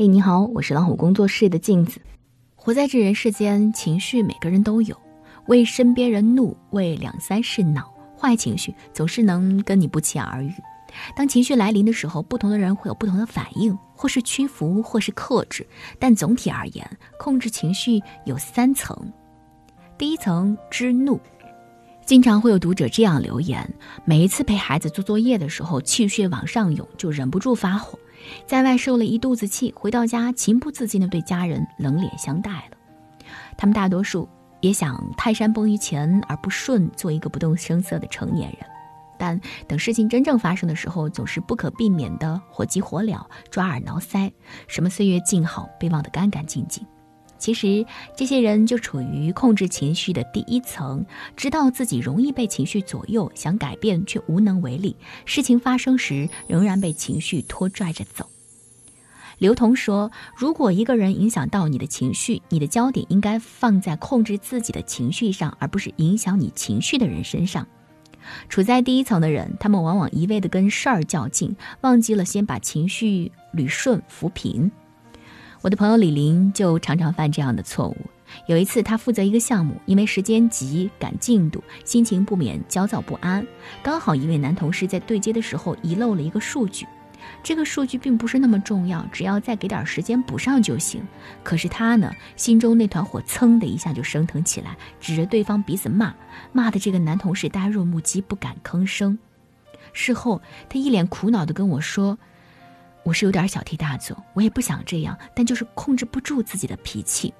嘿，你好，我是老虎工作室的镜子。活在这人世间，情绪每个人都有，为身边人怒，为两三事恼。坏情绪总是能跟你不期而遇。当情绪来临的时候，不同的人会有不同的反应，或是屈服，或是克制。但总体而言，控制情绪有三层。第一层，知怒。经常会有读者这样留言：每一次陪孩子做作业的时候，气血往上涌，就忍不住发火。在外受了一肚子气，回到家情不自禁地对家人冷脸相待了。他们大多数也想泰山崩于前而不顺，做一个不动声色的成年人。但等事情真正发生的时候，总是不可避免的火急火燎、抓耳挠腮，什么岁月静好被忘得干干净净。其实，这些人就处于控制情绪的第一层，知道自己容易被情绪左右，想改变却无能为力。事情发生时，仍然被情绪拖拽着走。刘同说：“如果一个人影响到你的情绪，你的焦点应该放在控制自己的情绪上，而不是影响你情绪的人身上。处在第一层的人，他们往往一味的跟事儿较劲，忘记了先把情绪捋顺、扶平。”我的朋友李林就常常犯这样的错误。有一次，他负责一个项目，因为时间急赶进度，心情不免焦躁不安。刚好一位男同事在对接的时候遗漏了一个数据，这个数据并不是那么重要，只要再给点时间补上就行。可是他呢，心中那团火噌的一下就升腾起来，指着对方鼻子骂，骂的这个男同事呆若木鸡，不敢吭声。事后，他一脸苦恼地跟我说。我是有点小题大做，我也不想这样，但就是控制不住自己的脾气。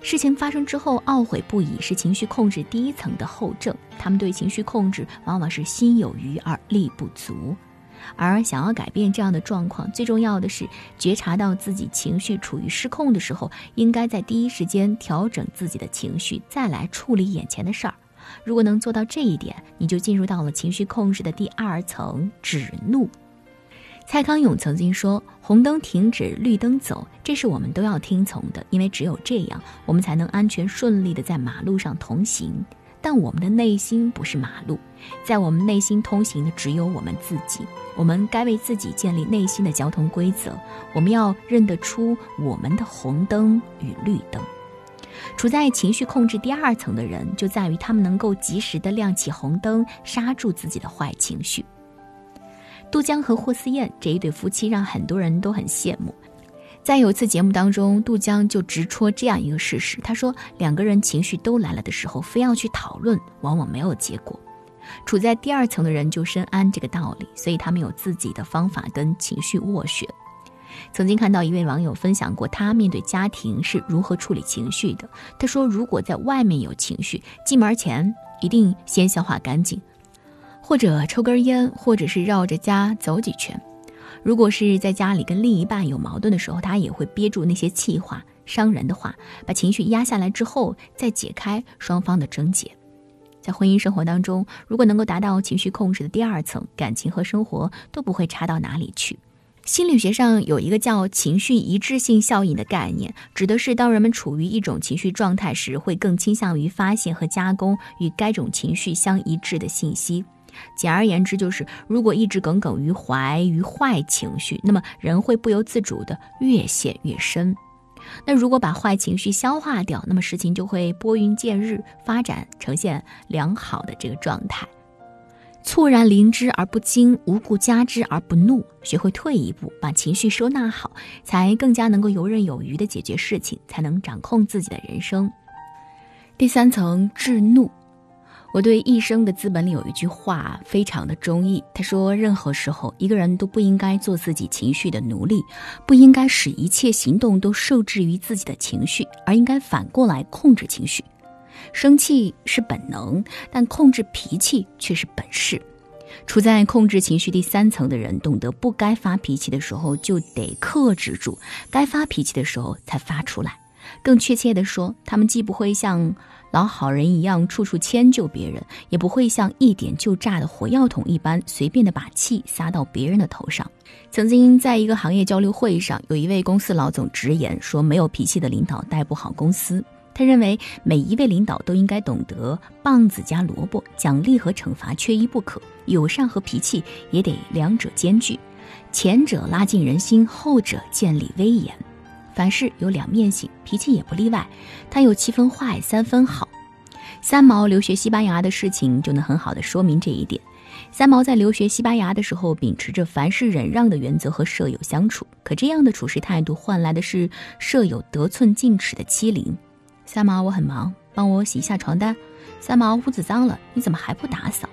事情发生之后懊悔不已，是情绪控制第一层的后症。他们对情绪控制往往是心有余而力不足，而想要改变这样的状况，最重要的是觉察到自己情绪处于失控的时候，应该在第一时间调整自己的情绪，再来处理眼前的事儿。如果能做到这一点，你就进入到了情绪控制的第二层——止怒。蔡康永曾经说：“红灯停止，绿灯走，这是我们都要听从的，因为只有这样，我们才能安全顺利的在马路上同行。但我们的内心不是马路，在我们内心通行的只有我们自己。我们该为自己建立内心的交通规则。我们要认得出我们的红灯与绿灯。处在情绪控制第二层的人，就在于他们能够及时的亮起红灯，刹住自己的坏情绪。”杜江和霍思燕这一对夫妻让很多人都很羡慕。在有一次节目当中，杜江就直戳这样一个事实：他说，两个人情绪都来了的时候，非要去讨论，往往没有结果。处在第二层的人就深谙这个道理，所以他们有自己的方法跟情绪斡旋。曾经看到一位网友分享过他面对家庭是如何处理情绪的。他说，如果在外面有情绪，进门前一定先消化干净。或者抽根烟，或者是绕着家走几圈。如果是在家里跟另一半有矛盾的时候，他也会憋住那些气话、伤人的话，把情绪压下来之后，再解开双方的症结。在婚姻生活当中，如果能够达到情绪控制的第二层，感情和生活都不会差到哪里去。心理学上有一个叫情绪一致性效应的概念，指的是当人们处于一种情绪状态时，会更倾向于发现和加工与该种情绪相一致的信息。简而言之，就是如果一直耿耿于怀于坏情绪，那么人会不由自主的越陷越深。那如果把坏情绪消化掉，那么事情就会拨云见日，发展呈现良好的这个状态。猝然临之而不惊，无故加之而不怒，学会退一步，把情绪收纳好，才更加能够游刃有余的解决事情，才能掌控自己的人生。第三层，制怒。我对《一生的资本》里有一句话非常的中意，他说：“任何时候，一个人都不应该做自己情绪的奴隶，不应该使一切行动都受制于自己的情绪，而应该反过来控制情绪。生气是本能，但控制脾气却是本事。处在控制情绪第三层的人，懂得不该发脾气的时候就得克制住，该发脾气的时候才发出来。更确切地说，他们既不会像……老好人一样处处迁就别人，也不会像一点就炸的火药桶一般随便的把气撒到别人的头上。曾经在一个行业交流会上，有一位公司老总直言说：“没有脾气的领导带不好公司。”他认为每一位领导都应该懂得棒子加萝卜，奖励和惩罚缺一不可，友善和脾气也得两者兼具。前者拉近人心，后者建立威严。凡事有两面性，脾气也不例外。他有七分坏，三分好。三毛留学西班牙的事情就能很好的说明这一点。三毛在留学西班牙的时候，秉持着凡事忍让的原则和舍友相处，可这样的处事态度换来的是舍友得寸进尺的欺凌。三毛，我很忙，帮我洗一下床单。三毛，屋子脏了，你怎么还不打扫？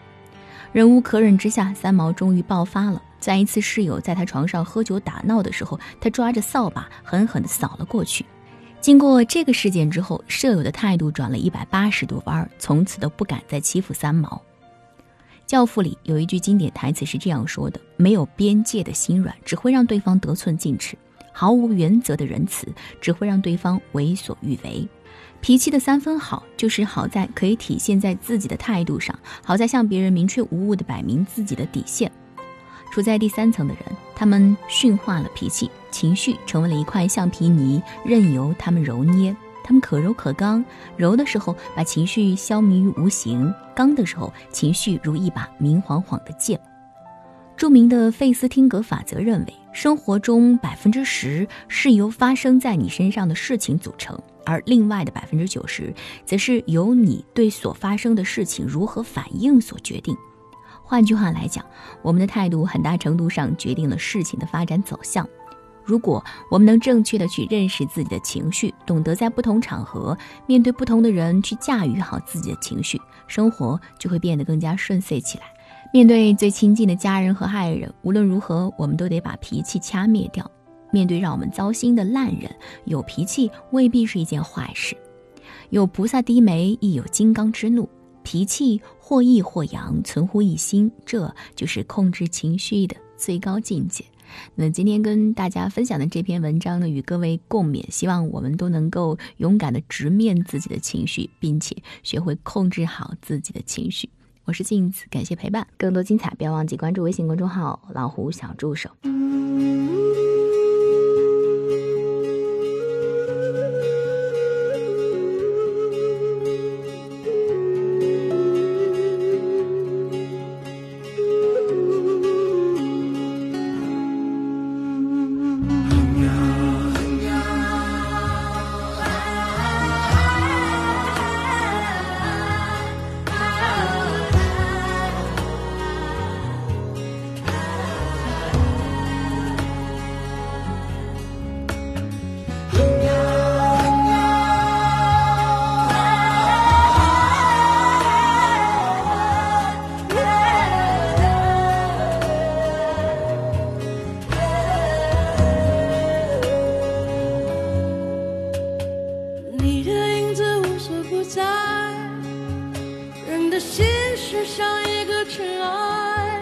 忍无可忍之下，三毛终于爆发了。在一次室友在他床上喝酒打闹的时候，他抓着扫把狠狠地扫了过去。经过这个事件之后，舍友的态度转了一百八十度弯，从此都不敢再欺负三毛。教父里有一句经典台词是这样说的：“没有边界的心软，只会让对方得寸进尺；毫无原则的仁慈，只会让对方为所欲为。”脾气的三分好，就是好在可以体现在自己的态度上，好在向别人明确无误的摆明自己的底线。处在第三层的人，他们驯化了脾气，情绪成为了一块橡皮泥，任由他们揉捏。他们可柔可刚，柔的时候把情绪消弭于无形，刚的时候情绪如一把明晃晃的剑。著名的费斯汀格法则认为，生活中百分之十是由发生在你身上的事情组成，而另外的百分之九十，则是由你对所发生的事情如何反应所决定。换句话来讲，我们的态度很大程度上决定了事情的发展走向。如果我们能正确的去认识自己的情绪，懂得在不同场合面对不同的人去驾驭好自己的情绪，生活就会变得更加顺遂起来。面对最亲近的家人和爱人，无论如何，我们都得把脾气掐灭掉。面对让我们糟心的烂人，有脾气未必是一件坏事。有菩萨低眉，亦有金刚之怒。脾气或抑或扬，存乎一心，这就是控制情绪的最高境界。那今天跟大家分享的这篇文章呢，与各位共勉，希望我们都能够勇敢的直面自己的情绪，并且学会控制好自己的情绪。我是镜子，感谢陪伴，更多精彩不要忘记关注微信公众号“老胡小助手”。人的心事像一个尘埃，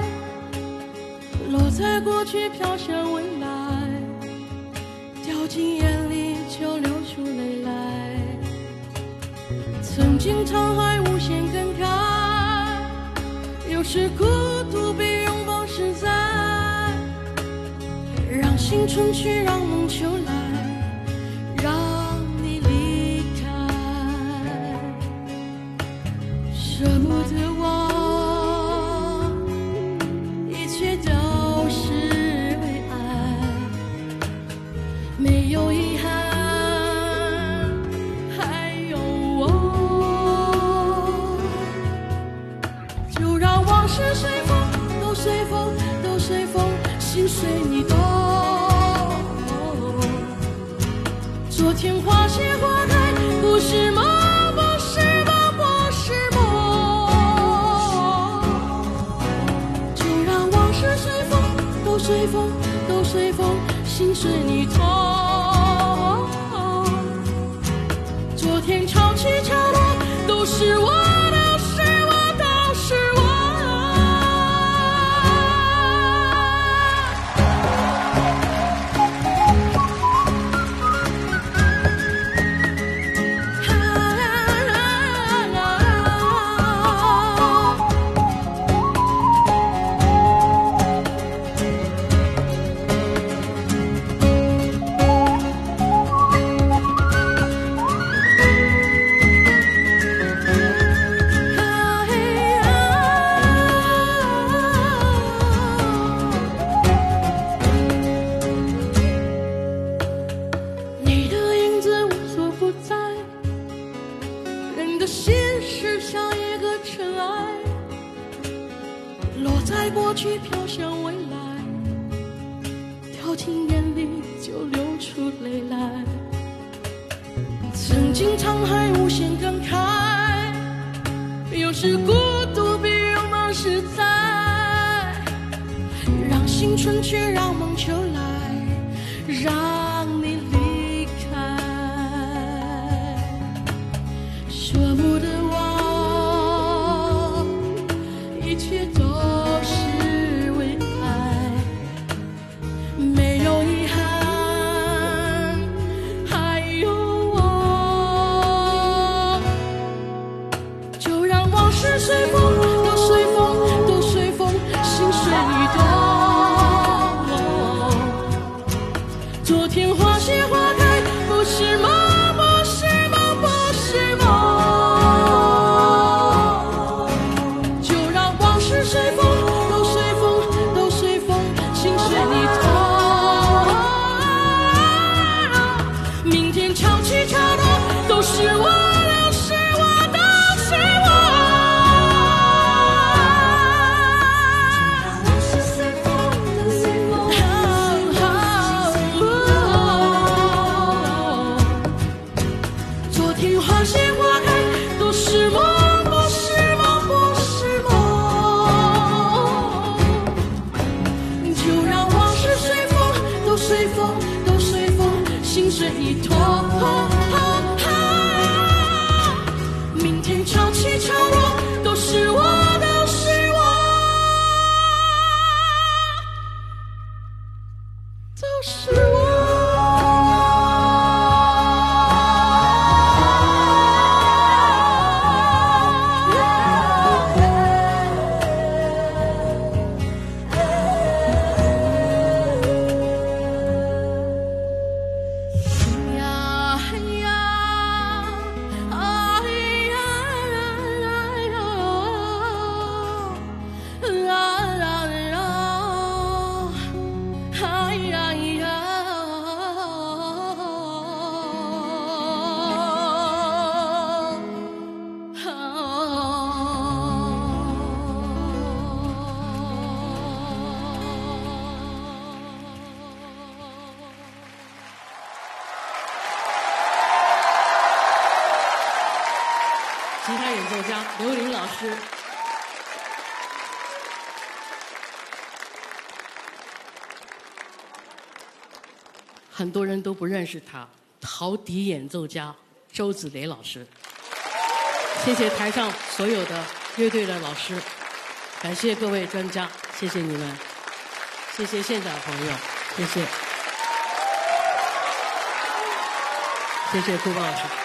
落在过去飘向未来，掉进眼里就流出泪来。曾经沧海无限感慨，有时孤独比拥抱实在。让青春去，让梦秋来，随你走。昨天花谢花开，不是梦，不是梦，不是梦。就让往事随风，都随风，都随风，心随你痛。昨天潮起潮落，都是我。掉进眼里就流出泪来。曾经沧海无限感慨，有时孤独比拥抱实在。让青春去，让梦秋来，让你离开。舍不得忘，一切都是我。吉他演奏家刘琳老师。很多人都不认识他，陶笛演奏家周子雷老师。谢谢台上所有的乐队的老师，感谢各位专家，谢谢你们，谢谢现场朋友，谢谢，谢谢顾老师。